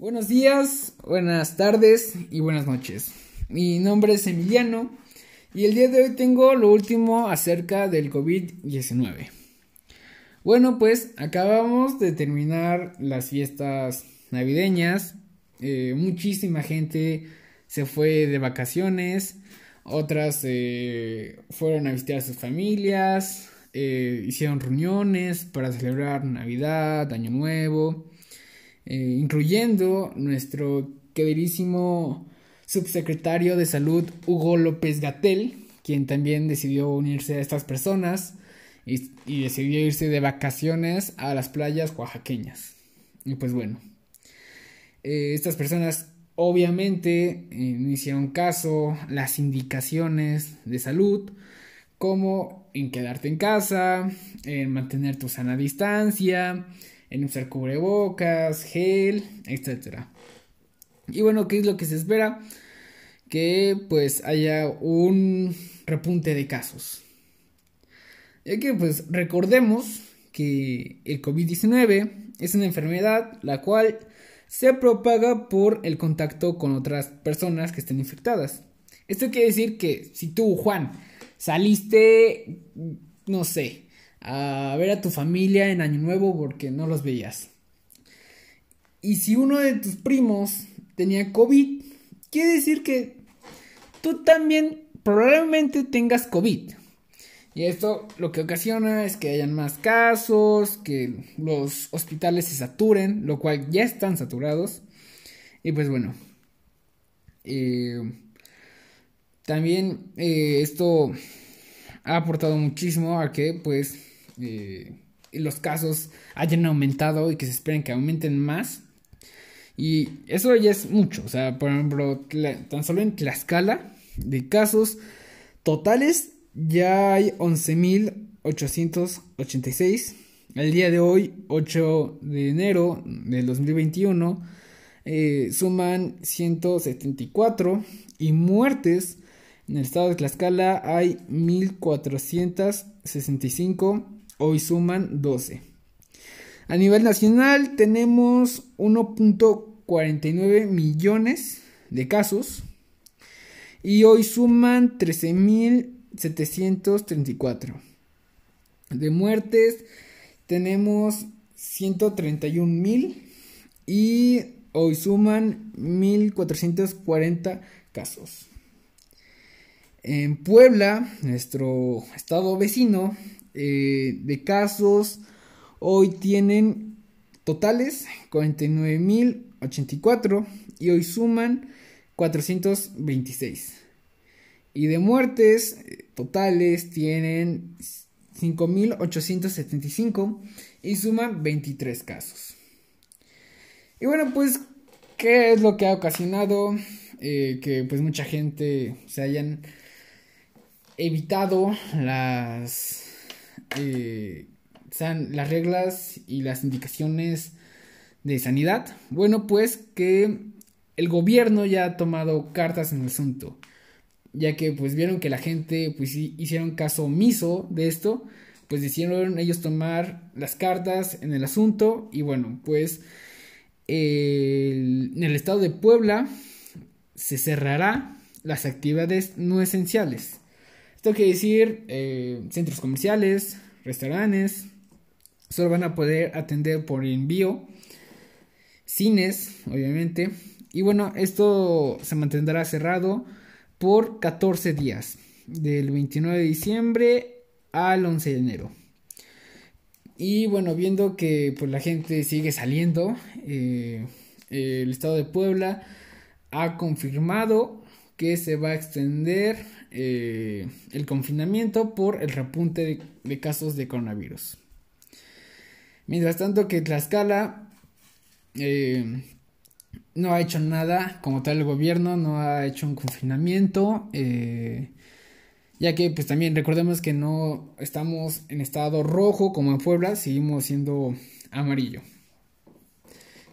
Buenos días, buenas tardes y buenas noches. Mi nombre es Emiliano y el día de hoy tengo lo último acerca del COVID-19. Bueno, pues acabamos de terminar las fiestas navideñas. Eh, muchísima gente se fue de vacaciones, otras eh, fueron a visitar a sus familias, eh, hicieron reuniones para celebrar Navidad, Año Nuevo. Eh, incluyendo nuestro queridísimo subsecretario de salud Hugo López Gatel, quien también decidió unirse a estas personas y, decidió irse de vacaciones a las playas oaxaqueñas. Y pues bueno, eh, estas personas obviamente eh, no hicieron caso las indicaciones de salud, como en quedarte en casa, en mantener tu sana distancia, en usar cubrebocas, gel, etc. Y bueno, ¿qué es lo que se espera? Que pues haya un repunte de casos. Ya que pues recordemos que el COVID-19 es una enfermedad la cual se propaga por el contacto con otras personas que estén infectadas. Esto quiere decir que si tú, Juan, saliste, no sé, a ver a tu familia en Año Nuevo porque no los veías. Y si uno de tus primos tenía COVID, quiere decir que tú también probablemente tengas COVID. Y esto lo que ocasiona es que hayan más casos, que los hospitales se saturen, lo cual ya están saturados. Y pues bueno, eh, también eh, esto ha aportado muchísimo a que pues eh, los casos hayan aumentado y que se esperen que aumenten más. Y eso ya es mucho. O sea, por ejemplo, tan solo en Tlaxcala, de casos totales, ya hay 11.886. Al día de hoy, 8 de enero del 2021, eh, suman 174 y muertes en el estado de Tlaxcala hay 1465 hoy suman 12. A nivel nacional tenemos 1.49 millones de casos y hoy suman 13.734. De muertes tenemos 131.000 y hoy suman 1.440 casos. En Puebla, nuestro estado vecino, eh, de casos hoy tienen totales 49.084 y hoy suman 426. Y de muertes eh, totales tienen 5.875 y suman 23 casos. Y bueno, pues, ¿qué es lo que ha ocasionado eh, que pues mucha gente se hayan evitado las eh, las reglas y las indicaciones de sanidad? Bueno, pues que el gobierno ya ha tomado cartas en el asunto, ya que pues vieron que la gente pues hicieron caso omiso de esto, pues decidieron ellos tomar las cartas en el asunto y bueno, pues en el estado de Puebla se cerrará las actividades no esenciales. Esto quiere decir eh, centros comerciales, restaurantes, solo van a poder atender por envío, cines, obviamente. Y bueno, esto se mantendrá cerrado por 14 días, del 29 de diciembre al 11 de enero. Y bueno, viendo que pues, la gente sigue saliendo, eh, el estado de Puebla ha confirmado que se va a extender eh, el confinamiento por el repunte de, casos de coronavirus. Mientras tanto que Tlaxcala eh, no ha hecho nada como tal el gobierno, no ha hecho un confinamiento, eh, ya que pues también recordemos que no estamos en estado rojo como en Puebla, seguimos siendo amarillo.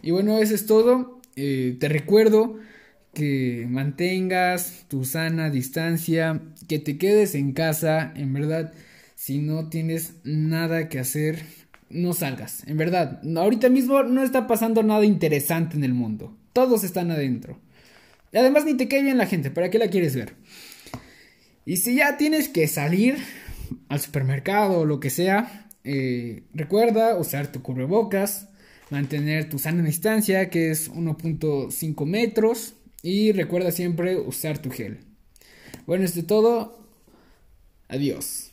Y bueno, eso es todo. te recuerdo que mantengas tu sana distancia, que te quedes en casa, en verdad, si no tienes nada que hacer, no salgas, en verdad. Ahorita mismo no está pasando nada interesante en el mundo. Todos están adentro. Además ni te cae bien la gente, ¿para qué la quieres ver? Y si ya tienes que salir al supermercado o lo que sea, eh, recuerda usar tu cubrebocas, mantener tu sana distancia, que es 1.5 metros, y recuerda siempre usar tu gel. Bueno, esto es todo. Adiós.